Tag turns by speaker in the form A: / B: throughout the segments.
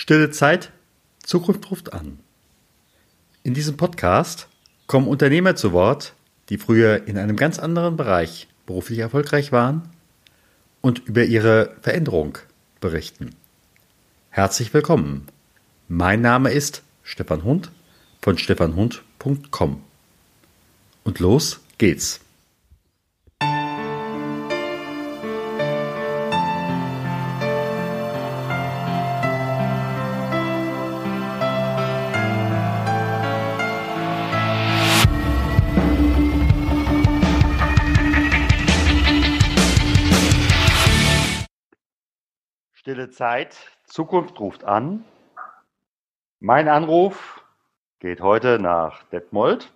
A: Stille Zeit, Zukunft ruft an. In diesem Podcast kommen Unternehmer zu Wort, die früher in einem ganz anderen Bereich beruflich erfolgreich waren und über ihre Veränderung berichten. Herzlich willkommen. Mein Name ist Stefan Hund von stefanhund.com. Und los geht's. Zeit, Zukunft ruft an. Mein Anruf geht heute nach Detmold.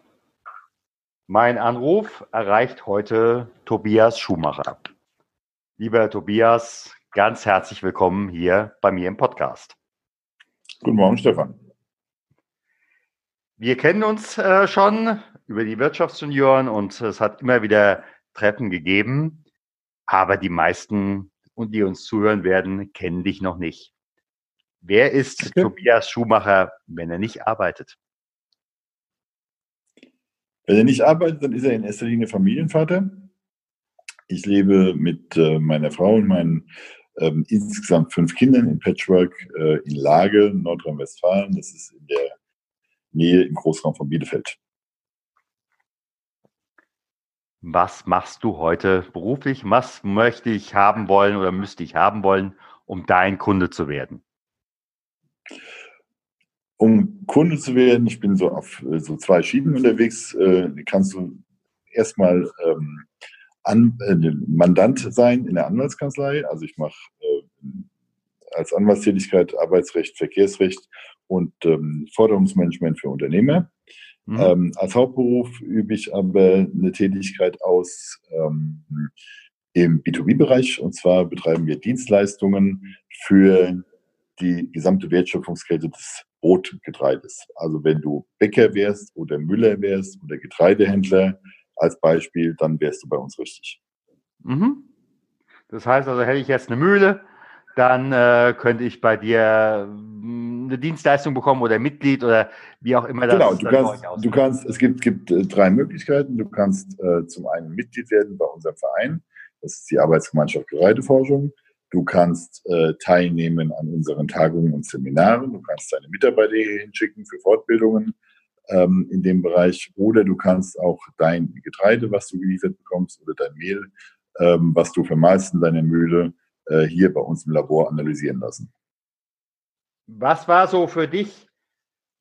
A: Mein Anruf erreicht heute Tobias Schumacher. Lieber Tobias, ganz herzlich willkommen hier bei mir im Podcast.
B: Guten Morgen, Stefan.
A: Wir kennen uns äh, schon über die Wirtschaftsjunioren und es hat immer wieder Treffen gegeben, aber die meisten und die uns zuhören werden, kennen dich noch nicht. Wer ist okay. Tobias Schumacher, wenn er nicht arbeitet?
B: Wenn er nicht arbeitet, dann ist er in erster Linie Familienvater. Ich lebe mit äh, meiner Frau und meinen ähm, insgesamt fünf Kindern in Patchwork äh, in Lage, Nordrhein-Westfalen. Das ist in der Nähe im Großraum von Bielefeld.
A: Was machst du heute beruflich? Was möchte ich haben wollen oder müsste ich haben wollen, um dein Kunde zu werden?
B: Um Kunde zu werden, ich bin so auf äh, so zwei Schienen unterwegs, äh, kannst du erstmal ähm, äh, Mandant sein in der Anwaltskanzlei. Also ich mache äh, als Anwaltstätigkeit Arbeitsrecht, Verkehrsrecht und ähm, Forderungsmanagement für Unternehmer. Mhm. Ähm, als Hauptberuf übe ich aber eine Tätigkeit aus ähm, im B2B-Bereich. Und zwar betreiben wir Dienstleistungen für die gesamte Wertschöpfungskette des Brotgetreides. Also wenn du Bäcker wärst oder Müller wärst oder Getreidehändler als Beispiel, dann wärst du bei uns richtig.
A: Mhm. Das heißt also, hätte ich jetzt eine Mühle, dann äh, könnte ich bei dir eine Dienstleistung bekommen oder Mitglied oder wie auch immer
B: das Genau, du kannst, du kannst, es gibt, gibt äh, drei Möglichkeiten. Du kannst äh, zum einen Mitglied werden bei unserem Verein. Das ist die Arbeitsgemeinschaft Getreideforschung. Du kannst äh, teilnehmen an unseren Tagungen und Seminaren. Du kannst deine Mitarbeiter hier hinschicken für Fortbildungen ähm, in dem Bereich. Oder du kannst auch dein Getreide, was du geliefert bekommst, oder dein Mehl, ähm, was du vermahlst in deiner Mühle, äh, hier bei uns im Labor analysieren lassen.
A: Was war so für dich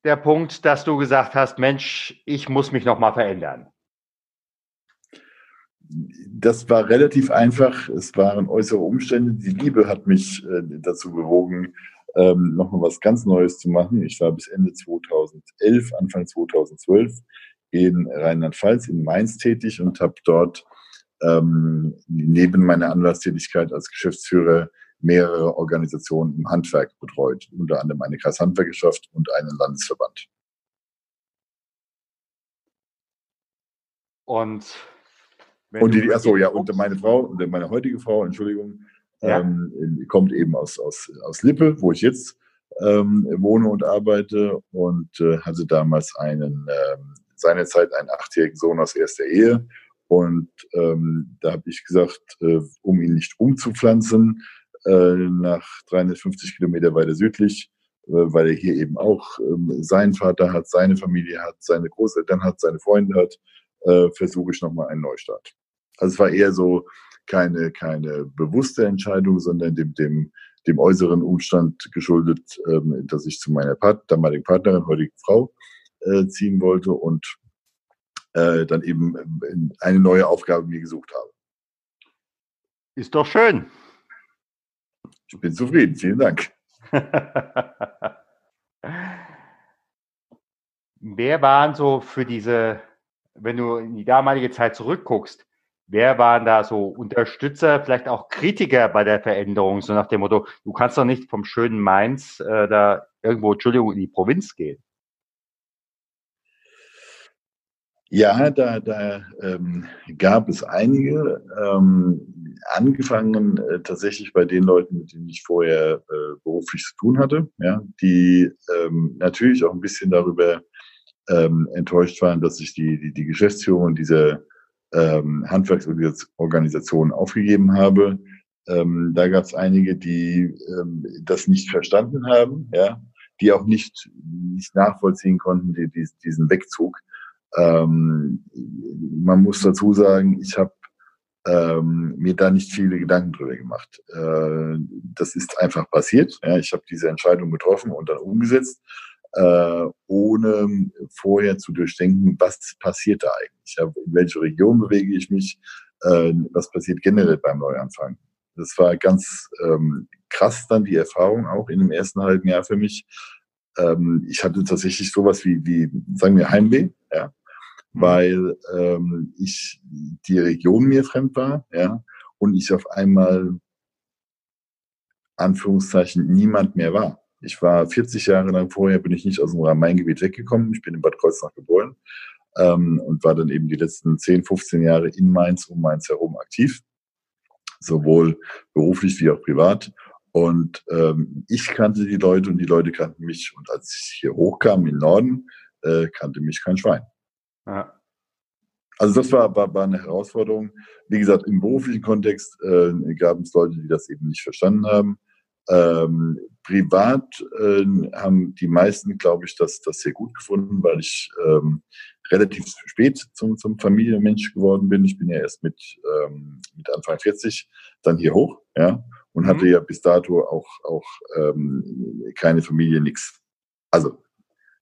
A: der Punkt, dass du gesagt hast, Mensch, ich muss mich noch mal verändern?
B: Das war relativ einfach. Es waren äußere Umstände. Die Liebe hat mich äh, dazu bewogen, ähm, nochmal was ganz Neues zu machen. Ich war bis Ende 2011, Anfang 2012 in Rheinland-Pfalz, in Mainz tätig und habe dort ähm, neben meiner Anwaltstätigkeit als Geschäftsführer mehrere Organisationen im Handwerk betreut, unter anderem eine Kreishandwerkerschaft und einen Landesverband.
A: Und
B: und die, achso, ja, und meine Frau, meine heutige Frau, Entschuldigung, ja. ähm, kommt eben aus, aus, aus Lippe, wo ich jetzt ähm, wohne und arbeite und äh, hatte damals einen, ähm, seinerzeit einen achtjährigen Sohn aus erster Ehe. Und ähm, da habe ich gesagt, äh, um ihn nicht umzupflanzen, äh, nach 350 Kilometer weiter südlich, äh, weil er hier eben auch ähm, seinen Vater hat, seine Familie hat, seine Großeltern hat, seine Freunde hat, äh, versuche ich nochmal einen Neustart. Also es war eher so keine, keine bewusste Entscheidung, sondern dem, dem, dem äußeren Umstand geschuldet, ähm, dass ich zu meiner Part damaligen Partnerin, heutigen Frau, äh, ziehen wollte und äh, dann eben eine neue Aufgabe mir gesucht habe.
A: Ist doch schön.
B: Ich bin zufrieden. Vielen Dank.
A: wer waren so für diese, wenn du in die damalige Zeit zurückguckst, wer waren da so Unterstützer, vielleicht auch Kritiker bei der Veränderung, so nach dem Motto, du kannst doch nicht vom schönen Mainz äh, da irgendwo, Entschuldigung, in die Provinz gehen?
B: Ja, da, da ähm, gab es einige, ähm, angefangen äh, tatsächlich bei den Leuten, mit denen ich vorher äh, beruflich zu tun hatte, ja, die ähm, natürlich auch ein bisschen darüber ähm, enttäuscht waren, dass ich die, die, die Geschäftsführung dieser ähm, Handwerksorganisation aufgegeben habe. Ähm, da gab es einige, die ähm, das nicht verstanden haben, ja, die auch nicht, nicht nachvollziehen konnten, die, die, diesen Wegzug. Ähm, man muss dazu sagen, ich habe ähm, mir da nicht viele Gedanken drüber gemacht. Äh, das ist einfach passiert. Ja, ich habe diese Entscheidung getroffen und dann umgesetzt, äh, ohne vorher zu durchdenken, was passiert da eigentlich? Ja, in welche Region bewege ich mich? Äh, was passiert generell beim Neuanfang? Das war ganz ähm, krass dann die Erfahrung auch in dem ersten halben Jahr für mich. Ähm, ich hatte tatsächlich sowas wie, wie sagen wir, Heimweh. Ja. Weil ähm, ich die Region mir fremd war, ja, und ich auf einmal Anführungszeichen niemand mehr war. Ich war 40 Jahre lang vorher, bin ich nicht aus dem Rhein-Main-Gebiet weggekommen. Ich bin in Bad Kreuznach geboren ähm, und war dann eben die letzten 10, 15 Jahre in Mainz, um Mainz herum aktiv, sowohl beruflich wie auch privat. Und ähm, ich kannte die Leute und die Leute kannten mich. Und als ich hier hochkam im Norden, äh, kannte mich kein Schwein. Ja. Also das war, war, war eine Herausforderung. Wie gesagt, im beruflichen Kontext äh, gab es Leute, die das eben nicht verstanden haben. Ähm, privat äh, haben die meisten, glaube ich, das, das sehr gut gefunden, weil ich ähm, relativ spät zum, zum Familienmensch geworden bin. Ich bin ja erst mit, ähm, mit Anfang 40 dann hier hoch, ja, und mhm. hatte ja bis dato auch, auch ähm, keine Familie, nix. Also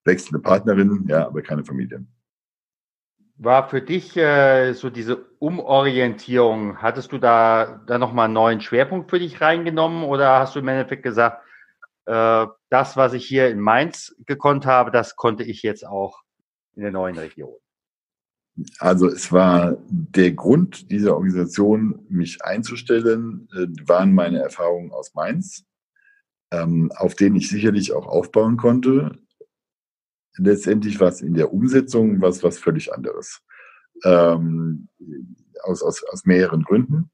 B: wechselnde Partnerin, ja, aber keine Familie.
A: War für dich äh, so diese Umorientierung, hattest du da, da nochmal einen neuen Schwerpunkt für dich reingenommen oder hast du im Endeffekt gesagt, äh, das, was ich hier in Mainz gekonnt habe, das konnte ich jetzt auch in der neuen Region?
B: Also es war der Grund dieser Organisation, mich einzustellen, äh, waren meine Erfahrungen aus Mainz, ähm, auf denen ich sicherlich auch aufbauen konnte letztendlich war es in der Umsetzung was, was völlig anderes. Ähm, aus, aus, aus mehreren Gründen.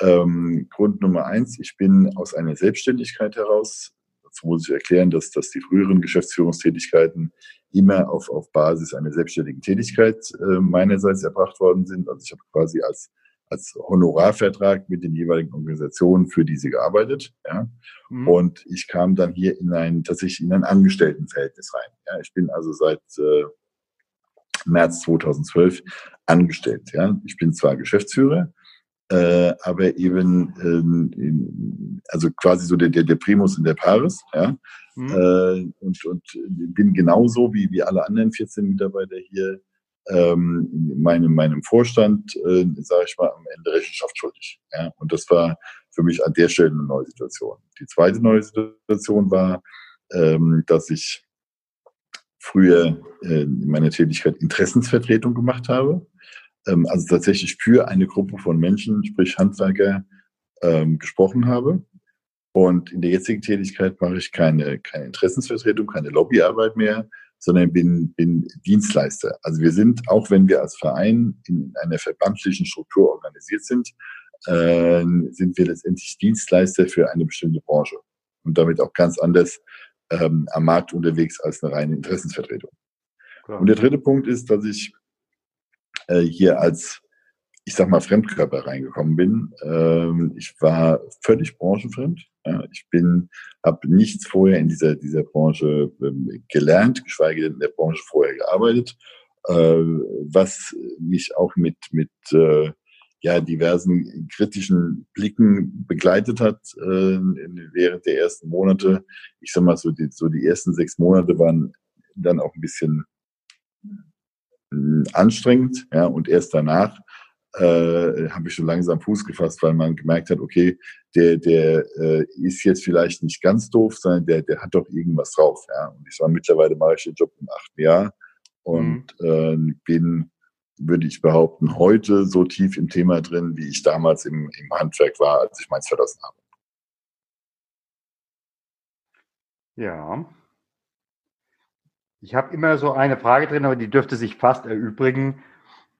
B: Ähm, Grund Nummer eins, ich bin aus einer Selbstständigkeit heraus, dazu muss ich erklären, dass, dass die früheren Geschäftsführungstätigkeiten immer auf, auf Basis einer selbstständigen Tätigkeit äh, meinerseits erbracht worden sind. Also ich habe quasi als als Honorarvertrag mit den jeweiligen Organisationen für diese gearbeitet. Ja. Mhm. Und ich kam dann hier in ein tatsächlich in ein Angestelltenverhältnis rein. Ja. Ich bin also seit äh, März 2012 angestellt. Ja. Ich bin zwar Geschäftsführer, äh, aber eben ähm, also quasi so der, der, der Primus in der Paris, ja. Mhm. Äh, und, und bin genauso wie, wie alle anderen 14 Mitarbeiter hier ähm, meinem, meinem Vorstand, äh, sage ich mal, am Ende Rechenschaft schuldig. Ja? Und das war für mich an der Stelle eine neue Situation. Die zweite neue Situation war, ähm, dass ich früher äh, in meiner Tätigkeit Interessensvertretung gemacht habe. Ähm, also tatsächlich für eine Gruppe von Menschen, sprich Handwerker, ähm, gesprochen habe. Und in der jetzigen Tätigkeit mache ich keine, keine Interessensvertretung, keine Lobbyarbeit mehr, sondern bin, bin Dienstleister. Also wir sind, auch wenn wir als Verein in einer verbandlichen Struktur organisiert sind, äh, sind wir letztendlich Dienstleister für eine bestimmte Branche und damit auch ganz anders ähm, am Markt unterwegs als eine reine Interessensvertretung. Klar. Und der dritte Punkt ist, dass ich äh, hier als ich sag mal, Fremdkörper reingekommen bin. Ähm, ich war völlig branchenfremd. Ja, ich bin, habe nichts vorher in dieser, dieser Branche ähm, gelernt, geschweige denn in der Branche vorher gearbeitet, äh, was mich auch mit, mit äh, ja, diversen kritischen Blicken begleitet hat äh, während der ersten Monate. Ich sag mal, so die, so die ersten sechs Monate waren dann auch ein bisschen hm, anstrengend, ja, und erst danach äh, habe ich schon langsam Fuß gefasst, weil man gemerkt hat, okay, der, der äh, ist jetzt vielleicht nicht ganz doof, sondern der, der hat doch irgendwas drauf. Ja? Und ich war mittlerweile mache ich den Job im achten Jahr und äh, bin, würde ich behaupten, heute so tief im Thema drin, wie ich damals im, im Handwerk war, als ich meins verlassen habe.
A: Ja. Ich habe immer so eine Frage drin, aber die dürfte sich fast erübrigen.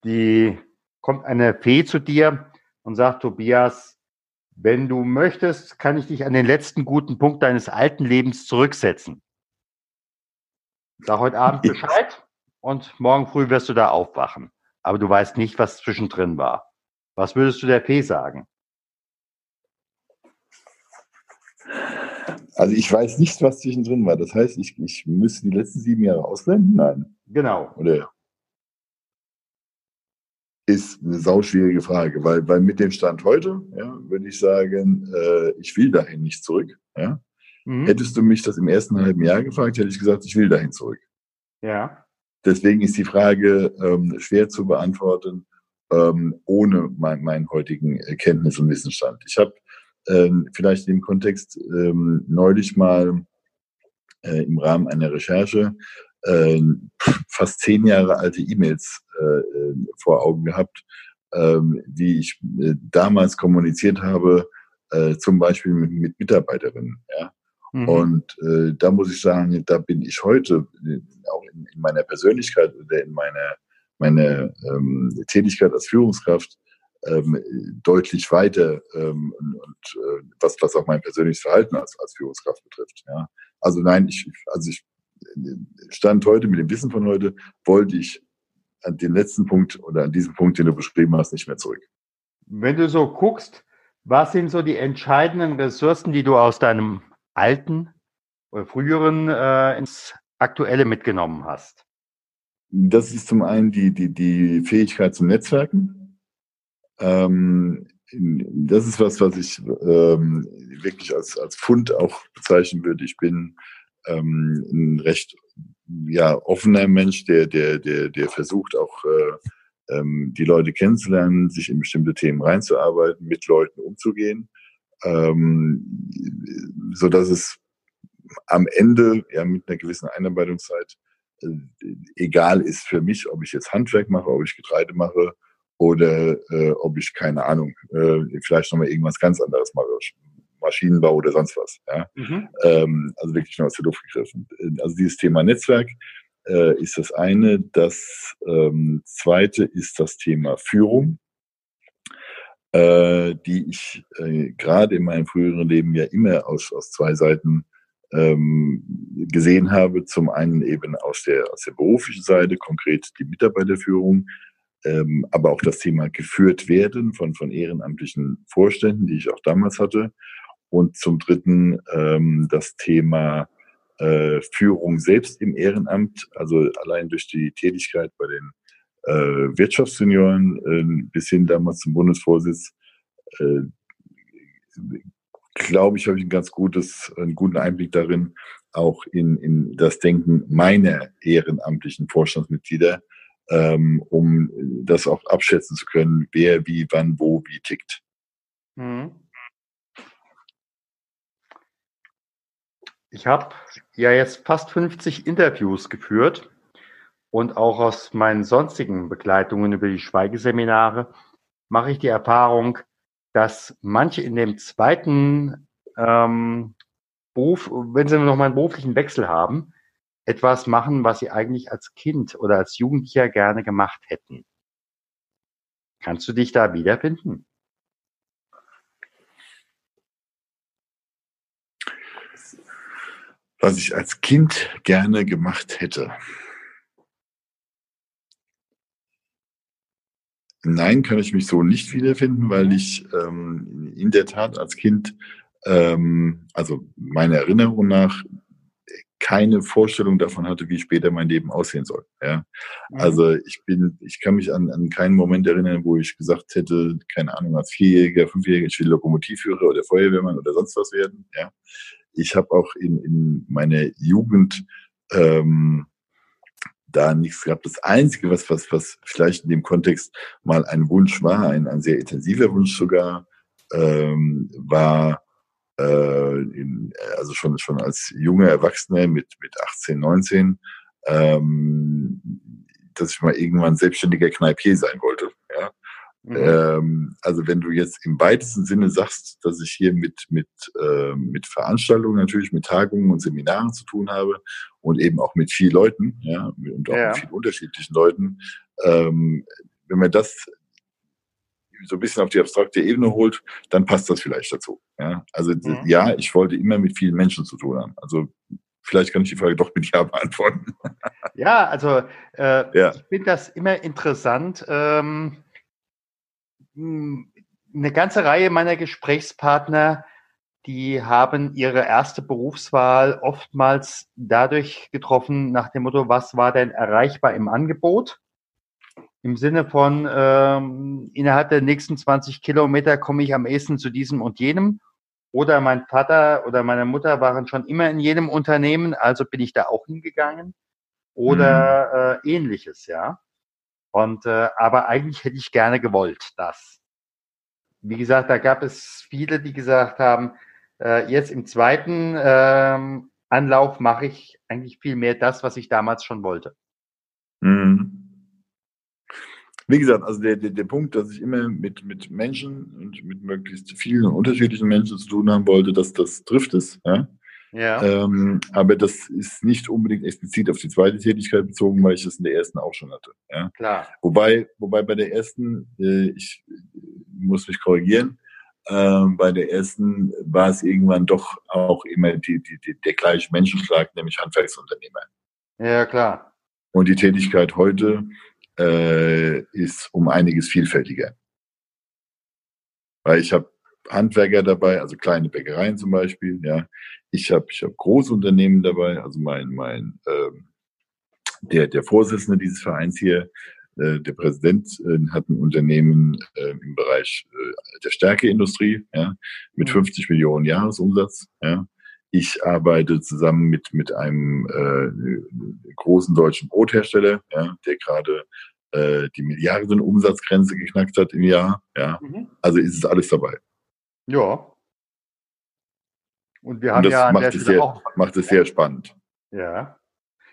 A: die kommt eine Fee zu dir und sagt, Tobias, wenn du möchtest, kann ich dich an den letzten guten Punkt deines alten Lebens zurücksetzen. Sag heute Abend Bescheid und morgen früh wirst du da aufwachen. Aber du weißt nicht, was zwischendrin war. Was würdest du der Fee sagen?
B: Also ich weiß nicht, was zwischendrin war. Das heißt, ich, ich müsste die letzten sieben Jahre ausblenden? Nein.
A: Genau.
B: Oder ist eine sauschwierige Frage, weil, weil mit dem Stand heute, ja, würde ich sagen, äh, ich will dahin nicht zurück. Ja. Mhm. Hättest du mich das im ersten halben Jahr gefragt, hätte ich gesagt, ich will dahin zurück.
A: Ja.
B: Deswegen ist die Frage ähm, schwer zu beantworten, ähm, ohne mein, meinen heutigen Kenntnis- und Wissensstand. Ich habe ähm, vielleicht in dem Kontext ähm, neulich mal äh, im Rahmen einer Recherche äh, fast zehn Jahre alte E-Mails äh, vor Augen gehabt, ähm, wie ich äh, damals kommuniziert habe, äh, zum Beispiel mit, mit Mitarbeiterinnen. Ja? Mhm. Und äh, da muss ich sagen, da bin ich heute äh, auch in, in meiner Persönlichkeit oder in meiner meine ähm, Tätigkeit als Führungskraft ähm, deutlich weiter ähm, und, und äh, was, was auch mein persönliches Verhalten als, als Führungskraft betrifft. Ja. Also nein, ich, also ich stand heute mit dem Wissen von heute, wollte ich an den letzten Punkt oder an diesen Punkt, den du beschrieben hast, nicht mehr zurück.
A: Wenn du so guckst, was sind so die entscheidenden Ressourcen, die du aus deinem alten oder früheren äh, ins aktuelle mitgenommen hast?
B: Das ist zum einen die, die, die Fähigkeit zum Netzwerken. Ähm, das ist was, was ich ähm, wirklich als, als Fund auch bezeichnen würde. Ich bin ähm, ein recht ja, offener Mensch, der, der, der, der versucht auch äh, ähm, die Leute kennenzulernen, sich in bestimmte Themen reinzuarbeiten, mit Leuten umzugehen, ähm, so dass es am Ende ja mit einer gewissen Einarbeitungszeit äh, egal ist für mich, ob ich jetzt Handwerk mache, ob ich Getreide mache oder äh, ob ich keine Ahnung, äh, vielleicht nochmal irgendwas ganz anderes mache, Maschinenbau oder sonst was. Ja? Mhm. Ähm, also wirklich nur aus der Luft gegriffen. Also dieses Thema Netzwerk äh, ist das eine. Das ähm, zweite ist das Thema Führung, äh, die ich äh, gerade in meinem früheren Leben ja immer aus, aus zwei Seiten ähm, gesehen habe. Zum einen eben aus der, aus der beruflichen Seite, konkret die Mitarbeiterführung, ähm, aber auch das Thema geführt werden von, von ehrenamtlichen Vorständen, die ich auch damals hatte. Und zum Dritten ähm, das Thema äh, Führung selbst im Ehrenamt, also allein durch die Tätigkeit bei den äh, Wirtschaftssenioren äh, bis hin damals zum Bundesvorsitz, äh, glaube ich, habe ich ein ganz gutes, einen guten Einblick darin, auch in, in das Denken meiner ehrenamtlichen Vorstandsmitglieder, ähm, um das auch abschätzen zu können, wer wie, wann, wo, wie tickt. Mhm.
A: Ich habe ja jetzt fast 50 Interviews geführt und auch aus meinen sonstigen Begleitungen über die Schweigeseminare mache ich die Erfahrung, dass manche in dem zweiten ähm, Beruf, wenn sie noch mal einen beruflichen Wechsel haben, etwas machen, was sie eigentlich als Kind oder als Jugendlicher gerne gemacht hätten. Kannst du dich da wiederfinden?
B: Was ich als Kind gerne gemacht hätte. Nein, kann ich mich so nicht wiederfinden, weil ich ähm, in der Tat als Kind, ähm, also meiner Erinnerung nach, keine Vorstellung davon hatte, wie später mein Leben aussehen soll. Ja? Mhm. Also ich bin, ich kann mich an, an keinen Moment erinnern, wo ich gesagt hätte, keine Ahnung, als Vierjähriger, Fünfjähriger, ich will Lokomotivführer oder Feuerwehrmann oder sonst was werden. Ja? Ich habe auch in, in meiner Jugend ähm, da nichts gehabt. Das Einzige, was, was, was vielleicht in dem Kontext mal ein Wunsch war, ein, ein sehr intensiver Wunsch sogar, ähm, war äh, in, also schon, schon als junger Erwachsener mit, mit 18, 19, ähm, dass ich mal irgendwann selbstständiger Kneipier sein wollte. Mhm. Ähm, also wenn du jetzt im weitesten Sinne sagst, dass ich hier mit, mit, äh, mit Veranstaltungen natürlich, mit Tagungen und Seminaren zu tun habe und eben auch mit vielen Leuten, ja, und auch ja. mit vielen unterschiedlichen Leuten, ähm, wenn man das so ein bisschen auf die abstrakte Ebene holt, dann passt das vielleicht dazu. Ja? Also mhm. ja, ich wollte immer mit vielen Menschen zu tun haben. Also vielleicht kann ich die Frage doch mit Ja beantworten.
A: Ja, also äh, ja. ich finde das immer interessant. Ähm, eine ganze Reihe meiner Gesprächspartner, die haben ihre erste Berufswahl oftmals dadurch getroffen, nach dem Motto, was war denn erreichbar im Angebot? Im Sinne von, ähm, innerhalb der nächsten 20 Kilometer komme ich am ehesten zu diesem und jenem. Oder mein Vater oder meine Mutter waren schon immer in jedem Unternehmen, also bin ich da auch hingegangen. Oder mhm. äh, ähnliches, ja. Und äh, aber eigentlich hätte ich gerne gewollt, das. Wie gesagt, da gab es viele, die gesagt haben, äh, jetzt im zweiten ähm, Anlauf mache ich eigentlich viel mehr das, was ich damals schon wollte.
B: Mhm wie gesagt, also der, der, der Punkt, dass ich immer mit, mit Menschen und mit möglichst vielen unterschiedlichen Menschen zu tun haben wollte, dass das trifft es. Ja? Ja. Ähm, aber das ist nicht unbedingt explizit auf die zweite Tätigkeit bezogen, weil ich das in der ersten auch schon hatte. Ja? Klar. Wobei, wobei bei der ersten, äh, ich muss mich korrigieren, äh, bei der ersten war es irgendwann doch auch immer die, die, die, der gleiche Menschenschlag, nämlich Handwerksunternehmer.
A: Ja, klar.
B: Und die Tätigkeit heute äh, ist um einiges vielfältiger. Weil ich habe Handwerker dabei, also kleine Bäckereien zum Beispiel, ja. Ich habe ich hab Großunternehmen dabei, also mein, mein ähm, der, der Vorsitzende dieses Vereins hier, äh, der Präsident, äh, hat ein Unternehmen äh, im Bereich äh, der Stärkeindustrie, ja, mit 50 mhm. Millionen Jahresumsatz, ja. Ich arbeite zusammen mit, mit einem äh, großen deutschen Brothersteller, ja, der gerade äh, die Milliardenumsatzgrenze geknackt hat im Jahr. Ja. Mhm. Also ist es alles dabei.
A: Ja.
B: Und wir haben und das ja an macht der Stelle sehr, auch. Macht es sehr spannend.
A: Ja.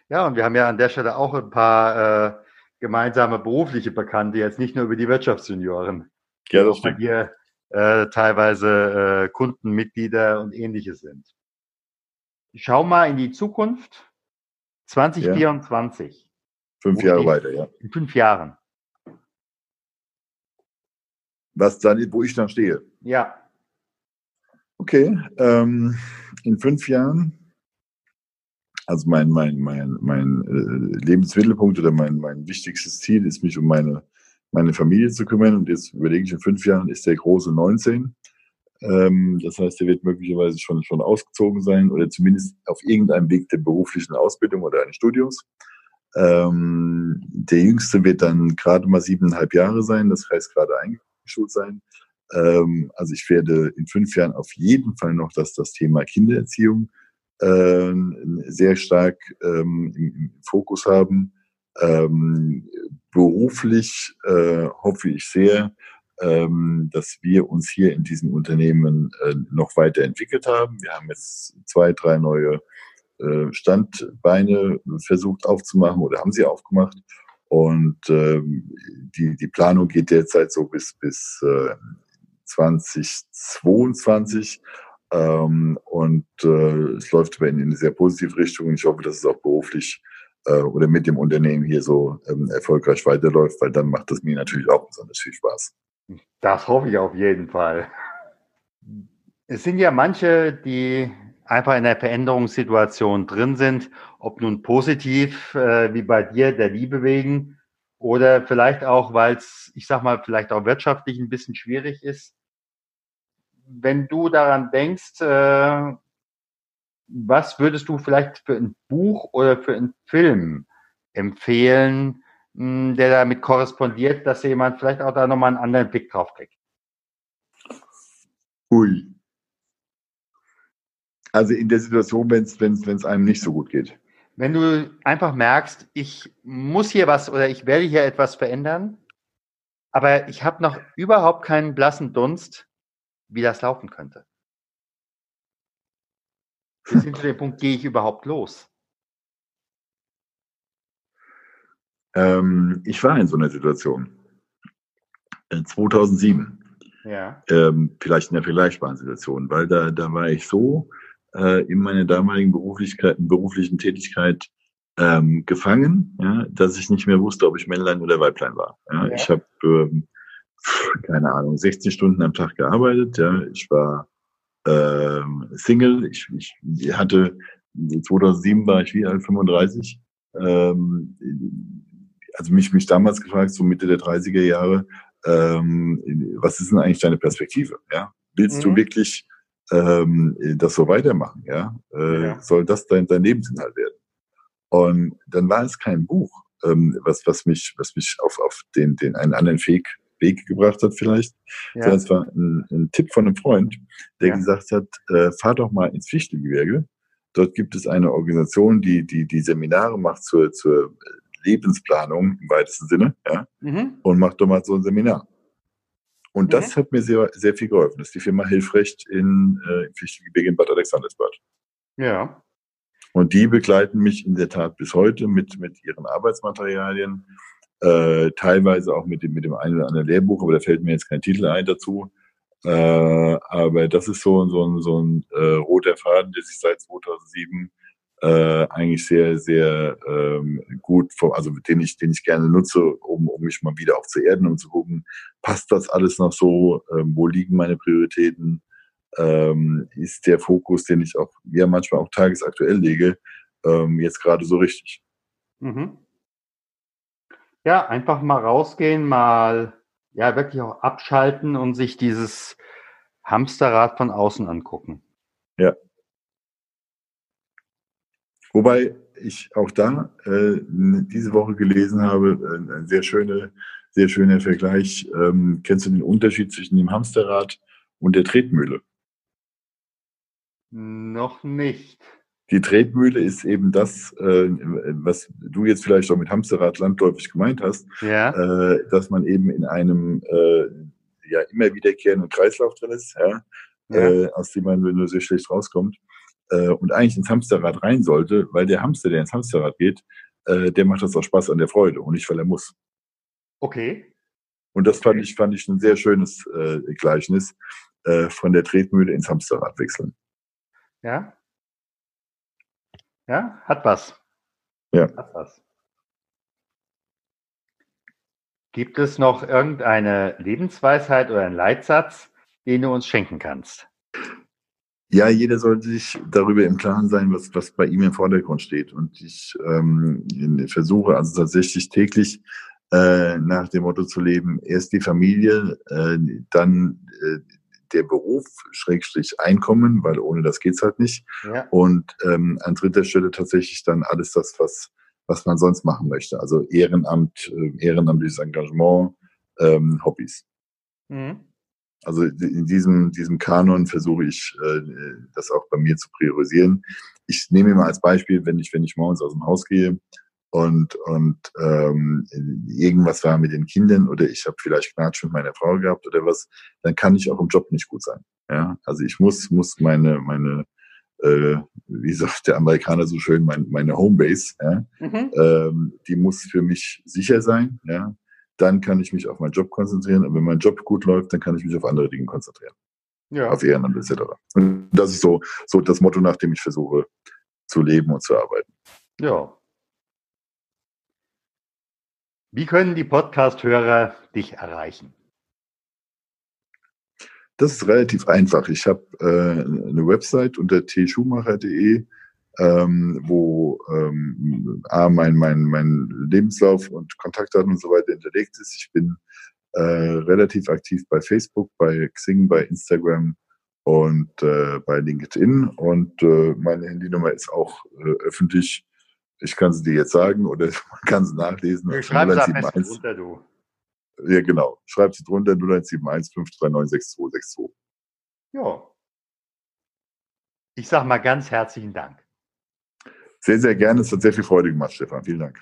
A: Ja, und wir haben ja an der Stelle auch ein paar äh, gemeinsame berufliche Bekannte, jetzt nicht nur über die Wirtschaftsjunioren. Ja, das stimmt. Hier äh, teilweise äh, Kundenmitglieder und ähnliches sind. Schau mal in die Zukunft. 2024.
B: Fünf Jahre ich, weiter, ja.
A: In fünf Jahren.
B: Was dann, wo ich dann stehe?
A: Ja.
B: Okay, ähm, in fünf Jahren, also mein, mein, mein, mein äh, Lebensmittelpunkt oder mein, mein wichtigstes Ziel ist, mich um meine, meine Familie zu kümmern. Und jetzt überlege ich, in fünf Jahren ist der große 19. Ähm, das heißt, er wird möglicherweise schon, schon ausgezogen sein oder zumindest auf irgendeinem Weg der beruflichen Ausbildung oder eines Studiums. Ähm, der Jüngste wird dann gerade mal siebeneinhalb Jahre sein, das heißt gerade eingeschult sein. Ähm, also ich werde in fünf Jahren auf jeden Fall noch das, das Thema Kindererziehung äh, sehr stark ähm, im, im, Fokus haben. Ähm, beruflich äh, hoffe ich sehr, ähm, dass wir uns hier in diesem Unternehmen äh, noch weiterentwickelt haben. Wir haben jetzt zwei, drei neue äh, Standbeine versucht aufzumachen oder haben sie aufgemacht. Und ähm, die, die Planung geht derzeit so bis, bis äh, 2022. Ähm, und äh, es läuft aber in eine sehr positive Richtung. Ich hoffe, dass es auch beruflich äh, oder mit dem Unternehmen hier so ähm, erfolgreich weiterläuft, weil dann macht es mir natürlich auch besonders viel Spaß.
A: Das hoffe ich auf jeden Fall. Es sind ja manche, die einfach in der Veränderungssituation drin sind, ob nun positiv äh, wie bei dir der Liebe wegen oder vielleicht auch, weil es, ich sag mal, vielleicht auch wirtschaftlich ein bisschen schwierig ist. Wenn du daran denkst, äh, was würdest du vielleicht für ein Buch oder für einen Film empfehlen, mh, hm, der damit korrespondiert, dass jemand vielleicht auch da nochmal einen anderen Blick drauf kriegt?
B: Ui, also in der Situation, wenn es einem nicht so gut geht.
A: Wenn du einfach merkst, ich muss hier was oder ich werde hier etwas verändern, aber ich habe noch überhaupt keinen blassen Dunst, wie das laufen könnte. Bis hin zu dem Punkt, gehe ich überhaupt los?
B: Ähm, ich war in so einer Situation. 2007. Ja. Ähm, vielleicht in einer vergleichbaren Situation, weil da, da war ich so äh, in meiner damaligen beruflichen Tätigkeit ähm, gefangen, ja, dass ich nicht mehr wusste, ob ich Männlein oder Weiblein war. Ja. Ja. Ich habe, ähm, keine Ahnung, 60 Stunden am Tag gearbeitet. Ja. Ich war ähm, Single. Ich, ich hatte 2007 war ich wie alt 35. Ähm, also mich mich damals gefragt, so Mitte der 30er Jahre, ähm, was ist denn eigentlich deine Perspektive? Ja, willst mhm. du wirklich ähm, das so weitermachen? Ja, äh, ja. soll das dein, dein Lebensinhalt werden? Und dann war es kein Buch, ähm, was was mich was mich auf auf den den einen anderen Weg Weg gebracht hat vielleicht, ja. sondern es war ein, ein, Tipp von einem Freund, der ja. gesagt hat, äh, fahr doch mal ins Fichtelgebirge. Dort gibt es eine Organisation, die die, die Seminare macht zur, zur Lebensplanung im weitesten Sinne, ja, mhm. und macht doch mal so ein Seminar. Und das mhm. hat mir sehr, sehr viel geholfen. Das ist die Firma Hilfrecht in, äh, im Fichtelgebirge in Bad Alexandersbad.
A: Ja.
B: Und die begleiten mich in der Tat bis heute mit, mit ihren Arbeitsmaterialien, äh, teilweise auch mit dem, mit dem einen oder anderen Lehrbuch, aber da fällt mir jetzt kein Titel ein dazu. Äh, aber das ist so, so ein, so ein äh, roter Faden, der sich seit 2007 äh, eigentlich sehr, sehr ähm, gut, also den ich, den ich gerne nutze, um, um mich mal wieder auch zu erden, um zu gucken, passt das alles noch so, ähm, wo liegen meine Prioritäten, ähm, ist der Fokus, den ich auch ja manchmal auch tagesaktuell lege, ähm, jetzt gerade so richtig.
A: Mhm. Ja, einfach mal rausgehen, mal ja wirklich auch abschalten und sich dieses Hamsterrad von außen angucken.
B: Ja. Wobei ich auch da äh, diese Woche gelesen habe, äh, ein sehr schöner, sehr schöner Vergleich. Ähm, kennst du den Unterschied zwischen dem Hamsterrad und der Tretmühle?
A: Noch nicht.
B: Die Tretmühle ist eben das, äh, was du jetzt vielleicht auch mit Hamsterrad landläufig gemeint hast,
A: ja.
B: äh, dass man eben in einem äh, ja immer wiederkehrenden Kreislauf drin ist, ja, ja. Äh, aus dem man nur sehr schlecht rauskommt äh, und eigentlich ins Hamsterrad rein sollte, weil der Hamster, der ins Hamsterrad geht, äh, der macht das auch Spaß an der Freude und nicht, weil er muss.
A: Okay.
B: Und das okay. fand ich fand ich ein sehr schönes Gleichnis von der Tretmühle ins Hamsterrad wechseln.
A: Ja, ja, hat was.
B: Ja. Hat was.
A: Gibt es noch irgendeine Lebensweisheit oder einen Leitsatz, den du uns schenken kannst?
B: Ja, jeder sollte sich darüber im Klaren sein, was, was bei ihm im Vordergrund steht. Und ich ähm, versuche also tatsächlich täglich äh, nach dem Motto zu leben, erst die Familie, äh, dann äh, der Beruf, Schrägstrich Einkommen, weil ohne das geht's halt nicht. Ja. Und ähm, an dritter Stelle tatsächlich dann alles das, was, was man sonst machen möchte. Also Ehrenamt, äh, ehrenamtliches Engagement, ähm, Hobbys. Mhm. Also in diesem, diesem Kanon versuche ich, äh, das auch bei mir zu priorisieren. Ich nehme mal als Beispiel, wenn ich, wenn ich morgens aus dem Haus gehe und, und ähm, irgendwas war mit den Kindern oder ich habe vielleicht Knatsch mit meiner Frau gehabt oder was, dann kann ich auch im Job nicht gut sein. Ja, also ich muss muss meine meine äh, wie sagt der Amerikaner so schön, mein, meine Homebase, ja, mhm. ähm, die muss für mich sicher sein. Ja, dann kann ich mich auf meinen Job konzentrieren. Und wenn mein Job gut läuft, dann kann ich mich auf andere Dinge konzentrieren. Ja. Auf Ehrenamt etc. Und das ist so so das Motto, nach dem ich versuche zu leben und zu arbeiten.
A: Ja, wie können die Podcast-Hörer dich erreichen?
B: Das ist relativ einfach. Ich habe äh, eine Website unter tschumacher.de, ähm, wo ähm, A, mein, mein, mein Lebenslauf und Kontaktdaten und so weiter hinterlegt ist. Ich bin äh, relativ aktiv bei Facebook, bei Xing, bei Instagram und äh, bei LinkedIn. Und äh, meine Handynummer ist auch äh, öffentlich ich kann sie dir jetzt sagen oder man kann sie nachlesen.
A: Sie am besten drunter, du.
B: Ja, genau. Schreib sie drunter 0171 539 6262.
A: Ja. Ich sage mal ganz herzlichen Dank.
B: Sehr, sehr gerne. Es hat sehr viel Freude gemacht, Stefan. Vielen Dank.